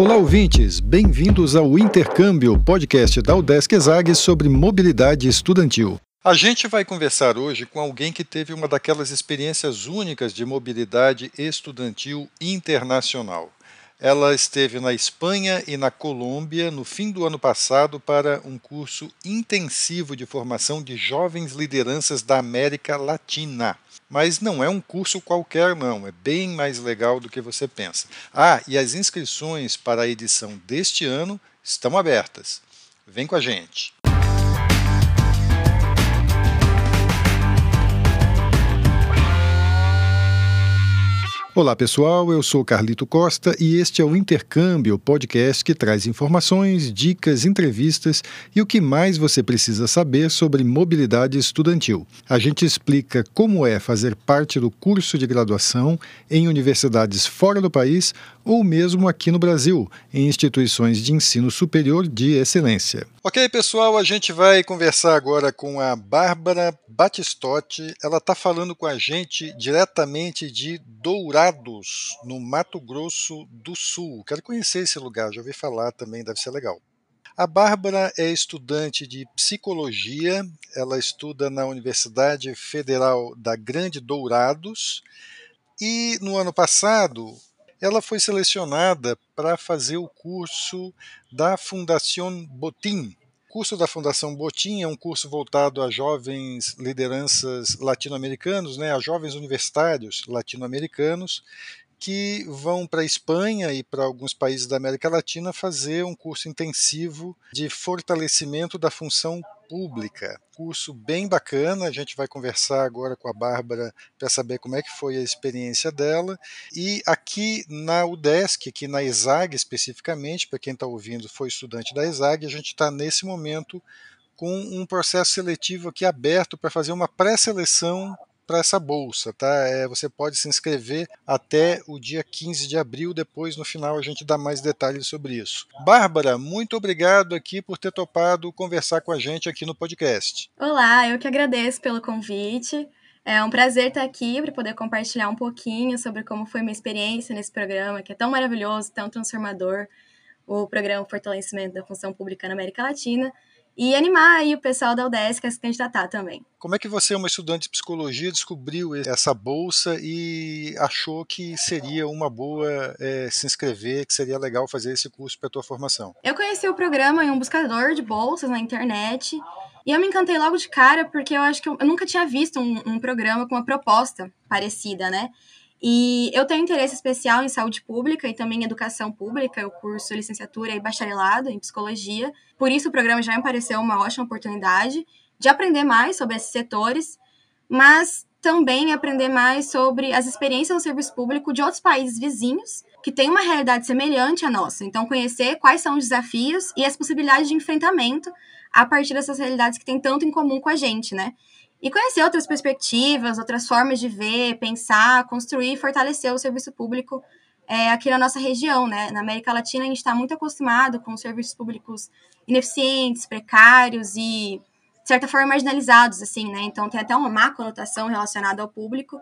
Olá, ouvintes! Bem-vindos ao Intercâmbio, podcast da Udesc Exag sobre mobilidade estudantil. A gente vai conversar hoje com alguém que teve uma daquelas experiências únicas de mobilidade estudantil internacional. Ela esteve na Espanha e na Colômbia no fim do ano passado para um curso intensivo de formação de jovens lideranças da América Latina. Mas não é um curso qualquer, não, é bem mais legal do que você pensa. Ah, e as inscrições para a edição deste ano estão abertas. Vem com a gente! Olá pessoal, eu sou Carlito Costa e este é o Intercâmbio, podcast que traz informações, dicas, entrevistas e o que mais você precisa saber sobre mobilidade estudantil. A gente explica como é fazer parte do curso de graduação em universidades fora do país ou mesmo aqui no Brasil, em instituições de ensino superior de excelência. Ok, pessoal, a gente vai conversar agora com a Bárbara Batistotti. Ela está falando com a gente diretamente de Dourados, no Mato Grosso do Sul. Quero conhecer esse lugar, já ouvi falar também, deve ser legal. A Bárbara é estudante de psicologia, ela estuda na Universidade Federal da Grande Dourados e no ano passado ela foi selecionada para fazer o curso da Fundação Botim. O curso da Fundação Botim é um curso voltado a jovens lideranças latino-americanos, né, a jovens universitários latino-americanos que vão para a Espanha e para alguns países da América Latina fazer um curso intensivo de fortalecimento da função pública. Curso bem bacana, a gente vai conversar agora com a Bárbara para saber como é que foi a experiência dela. E aqui na UDESC, aqui na ESAG especificamente, para quem está ouvindo foi estudante da ESAG, a gente está nesse momento com um processo seletivo aqui aberto para fazer uma pré-seleção para essa bolsa, tá? É, você pode se inscrever até o dia 15 de abril, depois no final a gente dá mais detalhes sobre isso. Bárbara, muito obrigado aqui por ter topado conversar com a gente aqui no podcast. Olá, eu que agradeço pelo convite. É um prazer estar aqui para poder compartilhar um pouquinho sobre como foi minha experiência nesse programa, que é tão maravilhoso, tão transformador, o programa Fortalecimento da Função Pública na América Latina e animar aí o pessoal da UDESC a se candidatar também. Como é que você, uma estudante de psicologia, descobriu essa bolsa e achou que seria uma boa é, se inscrever, que seria legal fazer esse curso para a tua formação? Eu conheci o programa em um buscador de bolsas na internet e eu me encantei logo de cara porque eu acho que eu, eu nunca tinha visto um, um programa com uma proposta parecida, né? E eu tenho interesse especial em saúde pública e também em educação pública, eu curso licenciatura e bacharelado em psicologia. Por isso o programa já me pareceu uma ótima oportunidade de aprender mais sobre esses setores, mas também aprender mais sobre as experiências no serviço público de outros países vizinhos que têm uma realidade semelhante à nossa. Então, conhecer quais são os desafios e as possibilidades de enfrentamento a partir dessas realidades que têm tanto em comum com a gente, né? E conhecer outras perspectivas, outras formas de ver, pensar, construir e fortalecer o serviço público é, aqui na nossa região, né? Na América Latina a gente está muito acostumado com serviços públicos ineficientes, precários e de certa forma marginalizados, assim, né? Então tem até uma má conotação relacionada ao público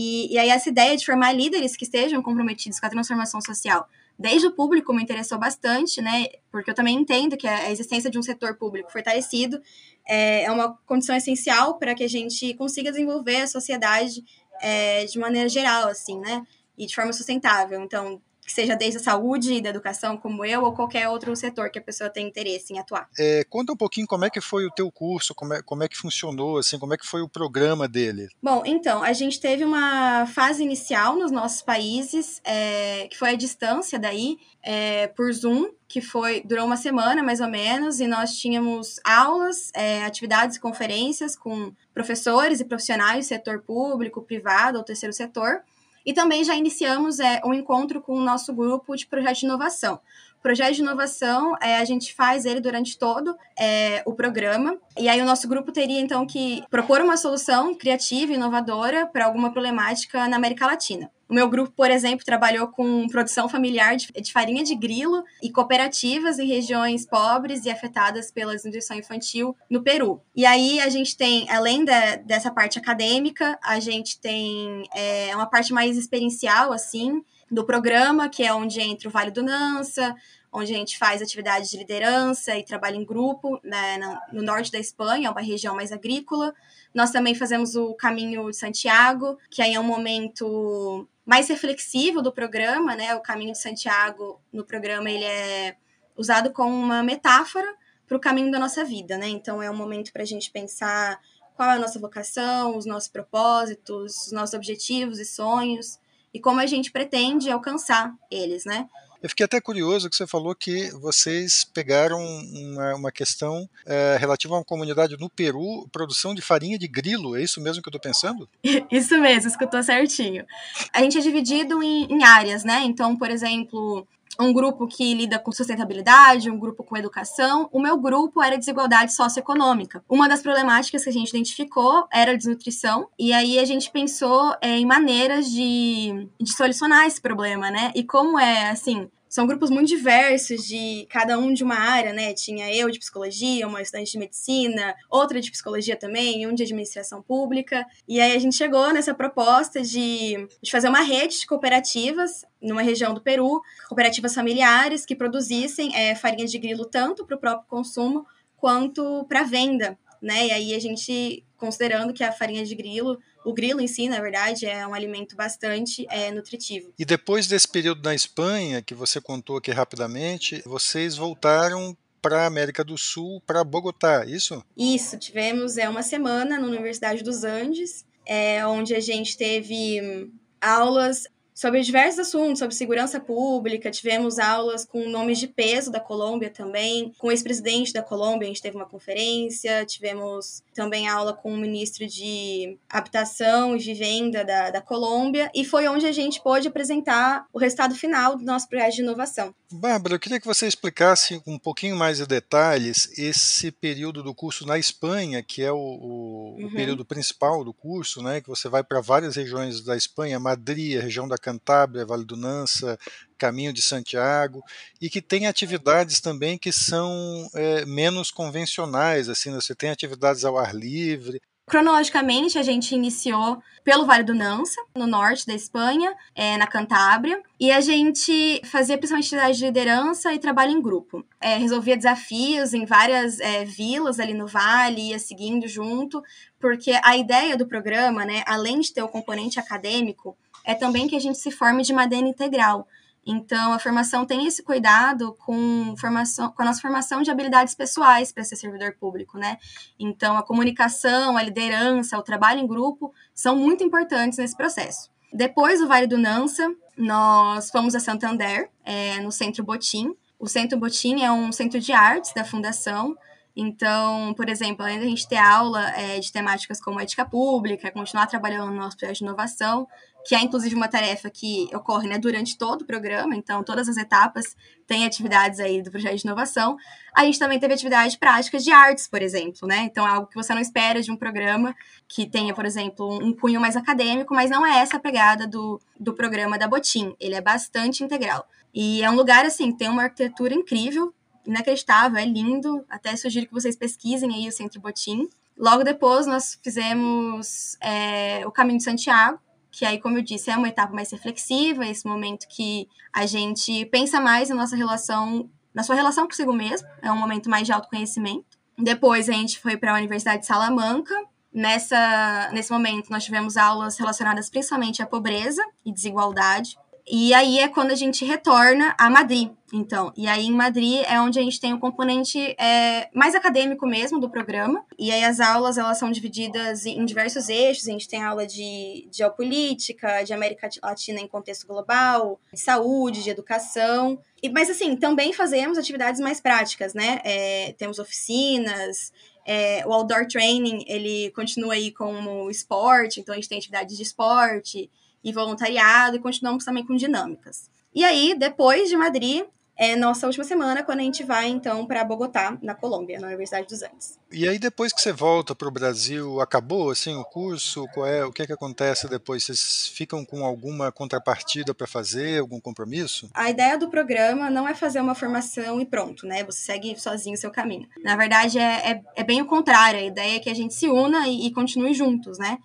e, e aí essa ideia de formar líderes que estejam comprometidos com a transformação social desde o público me interessou bastante, né? Porque eu também entendo que a existência de um setor público fortalecido é, é uma condição essencial para que a gente consiga desenvolver a sociedade é, de maneira geral, assim, né? E de forma sustentável. Então, que seja desde a saúde e da educação, como eu, ou qualquer outro setor que a pessoa tem interesse em atuar. É, conta um pouquinho como é que foi o teu curso, como é, como é que funcionou, assim, como é que foi o programa dele? Bom, então, a gente teve uma fase inicial nos nossos países, é, que foi a distância daí, é, por Zoom, que foi durou uma semana mais ou menos, e nós tínhamos aulas, é, atividades e conferências com professores e profissionais do setor público, privado ou terceiro setor. E também já iniciamos é, um encontro com o nosso grupo de projeto de inovação. Projeto de inovação, é, a gente faz ele durante todo é, o programa. E aí o nosso grupo teria, então, que propor uma solução criativa e inovadora para alguma problemática na América Latina. O meu grupo, por exemplo, trabalhou com produção familiar de, farinha de grilo e cooperativas em regiões pobres e afetadas pela desnutrição infantil no Peru. E aí a gente tem, além da, dessa parte acadêmica, a gente tem é, uma parte mais experiencial, assim, do programa, que é onde entra o Vale do Nansa, onde a gente faz atividades de liderança e trabalho em grupo né, no norte da Espanha, uma região mais agrícola. Nós também fazemos o Caminho de Santiago, que aí é um momento mais reflexivo do programa, né? O Caminho de Santiago no programa ele é usado como uma metáfora para o caminho da nossa vida, né? Então é um momento para a gente pensar qual é a nossa vocação, os nossos propósitos, os nossos objetivos e sonhos e como a gente pretende alcançar eles, né? Eu fiquei até curioso que você falou que vocês pegaram uma, uma questão é, relativa a uma comunidade no Peru, produção de farinha de grilo. É isso mesmo que eu estou pensando? isso mesmo, escutou certinho. A gente é dividido em, em áreas, né? Então, por exemplo, um grupo que lida com sustentabilidade, um grupo com educação. O meu grupo era desigualdade socioeconômica. Uma das problemáticas que a gente identificou era a desnutrição, e aí a gente pensou é, em maneiras de, de solucionar esse problema, né? E como é, assim, são grupos muito diversos, de cada um de uma área, né? Tinha eu de psicologia, uma estudante de medicina, outra de psicologia também, um de administração pública. E aí a gente chegou nessa proposta de, de fazer uma rede de cooperativas numa região do Peru, cooperativas familiares que produzissem é, farinha de grilo tanto para o próprio consumo quanto para venda, né? E aí a gente, considerando que a farinha de grilo o grilo em si, na verdade, é um alimento bastante é, nutritivo. E depois desse período na Espanha, que você contou aqui rapidamente, vocês voltaram para a América do Sul, para Bogotá, isso? Isso, tivemos é, uma semana na Universidade dos Andes, é, onde a gente teve aulas sobre diversos assuntos, sobre segurança pública. Tivemos aulas com nomes de peso da Colômbia também, com o ex-presidente da Colômbia, a gente teve uma conferência. Tivemos também aula com o ministro de Habitação e Vivenda da, da Colômbia, e foi onde a gente pôde apresentar o resultado final do nosso projeto de inovação. Bárbara, eu queria que você explicasse um pouquinho mais de detalhes esse período do curso na Espanha, que é o, o, uhum. o período principal do curso, né? Que você vai para várias regiões da Espanha, Madrid, a região da Cantábria, Vale do Nansa, Caminho de Santiago, e que tem atividades também que são é, menos convencionais, assim, né? você tem atividades ao ar livre. Cronologicamente, a gente iniciou pelo Vale do Nansa, no norte da Espanha, é, na Cantábria, e a gente fazia principalmente atividade de liderança e trabalho em grupo. É, resolvia desafios em várias é, vilas ali no vale, ia seguindo junto, porque a ideia do programa, né, além de ter o componente acadêmico, é também que a gente se forme de maneira integral. Então, a formação tem esse cuidado com, formação, com a nossa formação de habilidades pessoais para ser servidor público, né? Então, a comunicação, a liderança, o trabalho em grupo são muito importantes nesse processo. Depois do Vale do Nansa, nós fomos a Santander, é, no Centro Botim. O Centro Botim é um centro de artes da Fundação, então, por exemplo, além da gente ter aula é, de temáticas como ética pública, continuar trabalhando no nosso projeto de inovação, que é inclusive uma tarefa que ocorre né, durante todo o programa, então todas as etapas têm atividades aí do projeto de inovação. A gente também teve atividades práticas de artes, por exemplo, né? Então é algo que você não espera de um programa que tenha, por exemplo, um cunho mais acadêmico, mas não é essa a pegada do, do programa da Botim. Ele é bastante integral. E é um lugar, assim, tem uma arquitetura incrível, inacreditável, é lindo. Até sugiro que vocês pesquisem aí o Centro Botim. Logo depois, nós fizemos é, o Caminho de Santiago, que aí, como eu disse, é uma etapa mais reflexiva, esse momento que a gente pensa mais na nossa relação, na sua relação consigo mesmo, é um momento mais de autoconhecimento. Depois, a gente foi para a Universidade de Salamanca. Nessa, nesse momento, nós tivemos aulas relacionadas principalmente à pobreza e desigualdade. E aí é quando a gente retorna a Madrid, então. E aí em Madrid é onde a gente tem o componente é, mais acadêmico mesmo do programa. E aí as aulas elas são divididas em diversos eixos. A gente tem aula de, de geopolítica, de América Latina em contexto global, de saúde, de educação. E, mas assim, também fazemos atividades mais práticas, né? É, temos oficinas, é, o outdoor training, ele continua aí como esporte, então a gente tem atividades de esporte, e voluntariado e continuamos também com dinâmicas. E aí, depois de Madrid, é nossa última semana, quando a gente vai, então, para Bogotá, na Colômbia, na Universidade dos Andes. E aí, depois que você volta para o Brasil, acabou, assim, o curso? Qual é, o que é que acontece depois? Vocês ficam com alguma contrapartida para fazer, algum compromisso? A ideia do programa não é fazer uma formação e pronto, né? Você segue sozinho o seu caminho. Na verdade, é, é, é bem o contrário. A ideia é que a gente se una e, e continue juntos, né?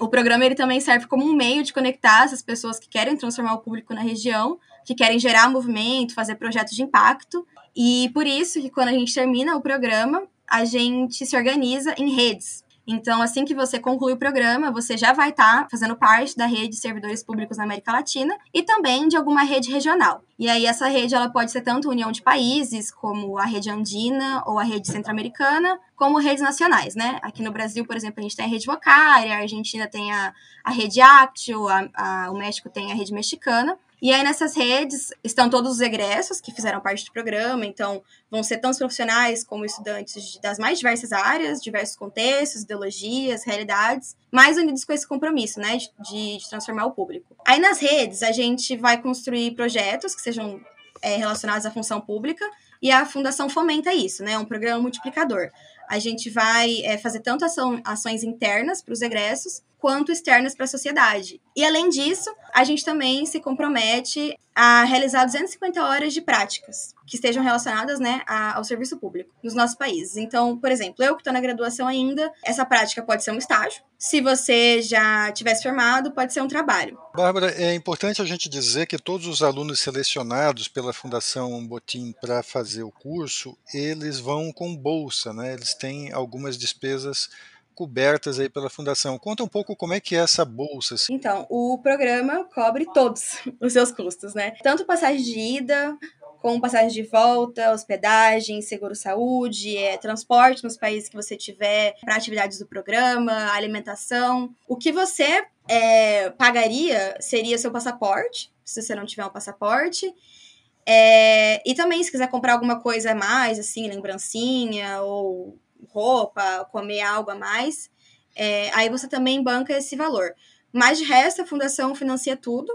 O programa ele também serve como um meio de conectar essas pessoas que querem transformar o público na região, que querem gerar movimento, fazer projetos de impacto. E por isso que quando a gente termina o programa, a gente se organiza em redes. Então, assim que você conclui o programa, você já vai estar tá fazendo parte da rede de servidores públicos na América Latina e também de alguma rede regional. E aí essa rede ela pode ser tanto união de países, como a rede andina ou a rede centro-americana, como redes nacionais, né? Aqui no Brasil, por exemplo, a gente tem a rede Vocária, a Argentina tem a, a rede Actio, a, a, o México tem a rede mexicana. E aí nessas redes estão todos os egressos que fizeram parte do programa, então vão ser tanto profissionais como estudantes das mais diversas áreas, diversos contextos, ideologias, realidades, mais unidos com esse compromisso, né, de, de transformar o público. Aí nas redes a gente vai construir projetos que sejam é, relacionados à função pública e a fundação fomenta isso, né, é um programa multiplicador. A gente vai é, fazer tanto ação, ações internas para os egressos quanto externas para a sociedade. E além disso, a gente também se compromete a realizar 250 horas de práticas que estejam relacionadas né, ao serviço público nos nossos países. Então, por exemplo, eu que estou na graduação ainda, essa prática pode ser um estágio. Se você já tivesse formado, pode ser um trabalho. Bárbara, é importante a gente dizer que todos os alunos selecionados pela Fundação Botim para fazer o curso, eles vão com bolsa, né? Eles têm algumas despesas cobertas aí pela fundação. Conta um pouco como é que é essa bolsa. Assim. Então, o programa cobre todos os seus custos, né? Tanto passagem de ida, como passagem de volta, hospedagem, seguro-saúde, é, transporte nos países que você tiver para atividades do programa, alimentação. O que você é, pagaria seria seu passaporte, se você não tiver um passaporte. É, e também, se quiser comprar alguma coisa a mais, assim, lembrancinha ou roupa, comer algo a mais, é, aí você também banca esse valor. Mas de resto, a fundação financia tudo.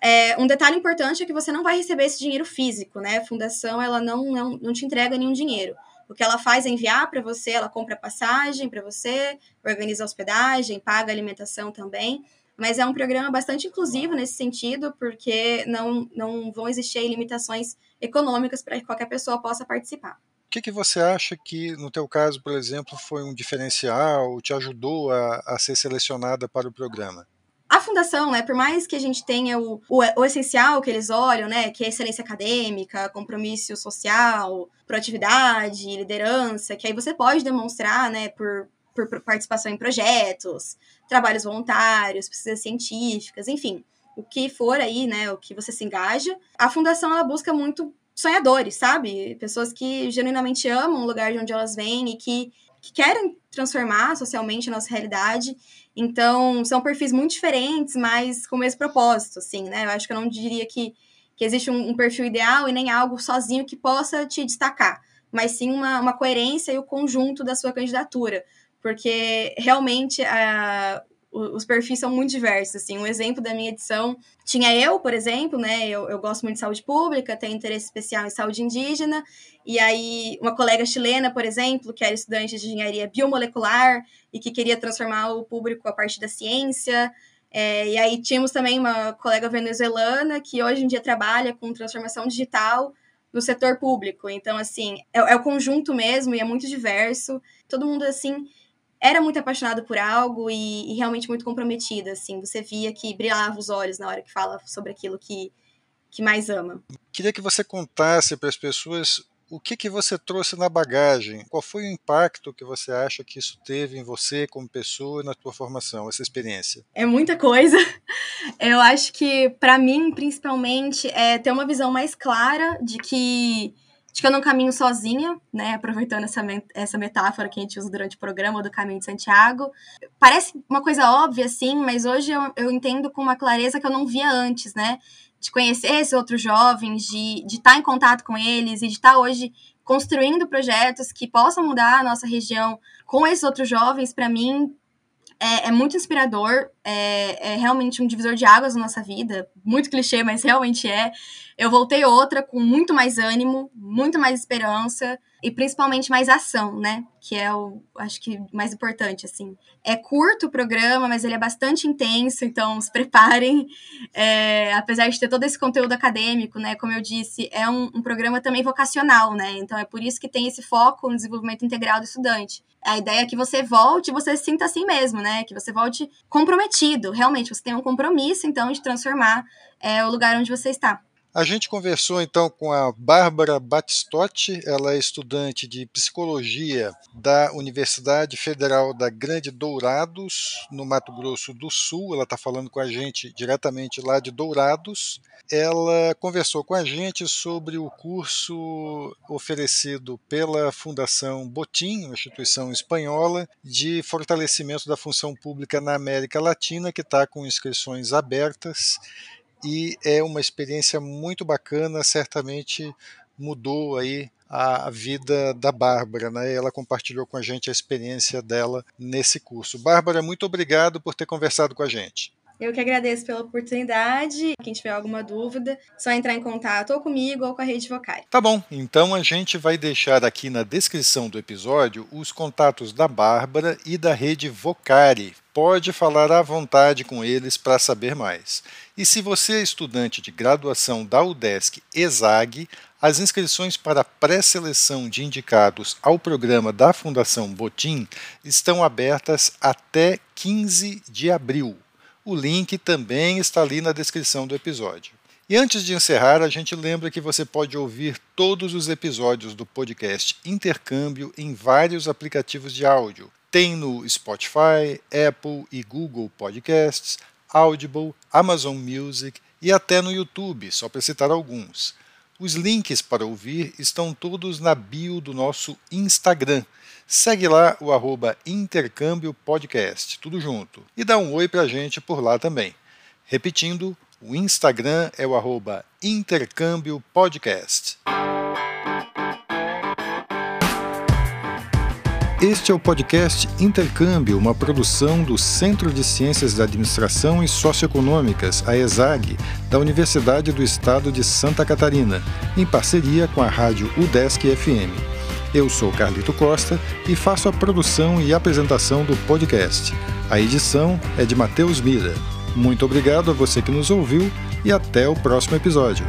É, um detalhe importante é que você não vai receber esse dinheiro físico, né? A fundação ela não, não, não te entrega nenhum dinheiro. O que ela faz é enviar para você, ela compra passagem para você, organiza hospedagem, paga alimentação também. Mas é um programa bastante inclusivo nesse sentido, porque não, não vão existir limitações econômicas para que qualquer pessoa possa participar que, que você acha que, no teu caso, por exemplo, foi um diferencial, te ajudou a, a ser selecionada para o programa? A fundação, né, por mais que a gente tenha o, o, o, essencial que eles olham, né, que é excelência acadêmica, compromisso social, proatividade, liderança, que aí você pode demonstrar, né, por, por, por participação em projetos, trabalhos voluntários, pesquisas científicas, enfim, o que for aí, né, o que você se engaja. A fundação ela busca muito sonhadores, sabe? Pessoas que genuinamente amam o lugar de onde elas vêm e que, que querem transformar socialmente a nossa realidade. Então, são perfis muito diferentes, mas com o mesmo propósito, assim, né? Eu acho que eu não diria que, que existe um, um perfil ideal e nem algo sozinho que possa te destacar, mas sim uma, uma coerência e o conjunto da sua candidatura. Porque realmente a, os perfis são muito diversos, assim, um exemplo da minha edição, tinha eu, por exemplo, né, eu, eu gosto muito de saúde pública, tenho interesse especial em saúde indígena, e aí uma colega chilena, por exemplo, que era estudante de engenharia biomolecular e que queria transformar o público a partir da ciência, é, e aí tínhamos também uma colega venezuelana que hoje em dia trabalha com transformação digital no setor público, então, assim, é, é o conjunto mesmo e é muito diverso, todo mundo, assim, era muito apaixonado por algo e, e, realmente muito comprometida, assim. Você via que brilhava os olhos na hora que fala sobre aquilo que, que mais ama. Queria que você contasse para as pessoas o que, que você trouxe na bagagem. Qual foi o impacto que você acha que isso teve em você como pessoa e na tua formação, essa experiência? É muita coisa. Eu acho que, para mim, principalmente, é ter uma visão mais clara de que de que eu não caminho sozinha, né? Aproveitando essa, essa metáfora que a gente usa durante o programa do Caminho de Santiago. Parece uma coisa óbvia, assim, mas hoje eu, eu entendo com uma clareza que eu não via antes, né? De conhecer esses outros jovens, de, de estar em contato com eles e de estar hoje construindo projetos que possam mudar a nossa região com esses outros jovens, para mim, é, é, muito inspirador, é, é, realmente um divisor de águas na nossa vida, muito clichê, mas realmente é. Eu voltei outra com muito mais ânimo, muito mais esperança, e principalmente mais ação, né? Que é o, acho que, mais importante, assim. É curto o programa, mas ele é bastante intenso, então se preparem. É, apesar de ter todo esse conteúdo acadêmico, né? Como eu disse, é um, um programa também vocacional, né? Então é por isso que tem esse foco no desenvolvimento integral do estudante. A ideia é que você volte e você se sinta assim mesmo, né? Que você volte comprometido, realmente, você tem um compromisso, então, de transformar é, o lugar onde você está. A gente conversou então com a Bárbara Batistotti, ela é estudante de psicologia da Universidade Federal da Grande Dourados, no Mato Grosso do Sul. Ela está falando com a gente diretamente lá de Dourados. Ela conversou com a gente sobre o curso oferecido pela Fundação Botim, uma instituição espanhola, de fortalecimento da função pública na América Latina, que está com inscrições abertas e é uma experiência muito bacana, certamente mudou aí a vida da Bárbara, né? Ela compartilhou com a gente a experiência dela nesse curso. Bárbara, muito obrigado por ter conversado com a gente. Eu que agradeço pela oportunidade. Quem tiver alguma dúvida, só entrar em contato ou comigo ou com a Rede Vocari. Tá bom, então a gente vai deixar aqui na descrição do episódio os contatos da Bárbara e da Rede Vocari. Pode falar à vontade com eles para saber mais. E se você é estudante de graduação da UDESC ESAG, as inscrições para pré-seleção de indicados ao programa da Fundação Botim estão abertas até 15 de abril. O link também está ali na descrição do episódio. E antes de encerrar, a gente lembra que você pode ouvir todos os episódios do podcast Intercâmbio em vários aplicativos de áudio. Tem no Spotify, Apple e Google Podcasts, Audible, Amazon Music e até no YouTube, só para citar alguns. Os links para ouvir estão todos na bio do nosso Instagram. Segue lá o arroba Intercâmbio Podcast, tudo junto. E dá um oi para a gente por lá também. Repetindo, o Instagram é o arroba Intercâmbio Podcast. Este é o podcast Intercâmbio, uma produção do Centro de Ciências da Administração e Socioeconômicas, a ESAG, da Universidade do Estado de Santa Catarina, em parceria com a rádio UDESC FM. Eu sou Carlito Costa e faço a produção e apresentação do podcast. A edição é de Matheus Mira. Muito obrigado a você que nos ouviu e até o próximo episódio.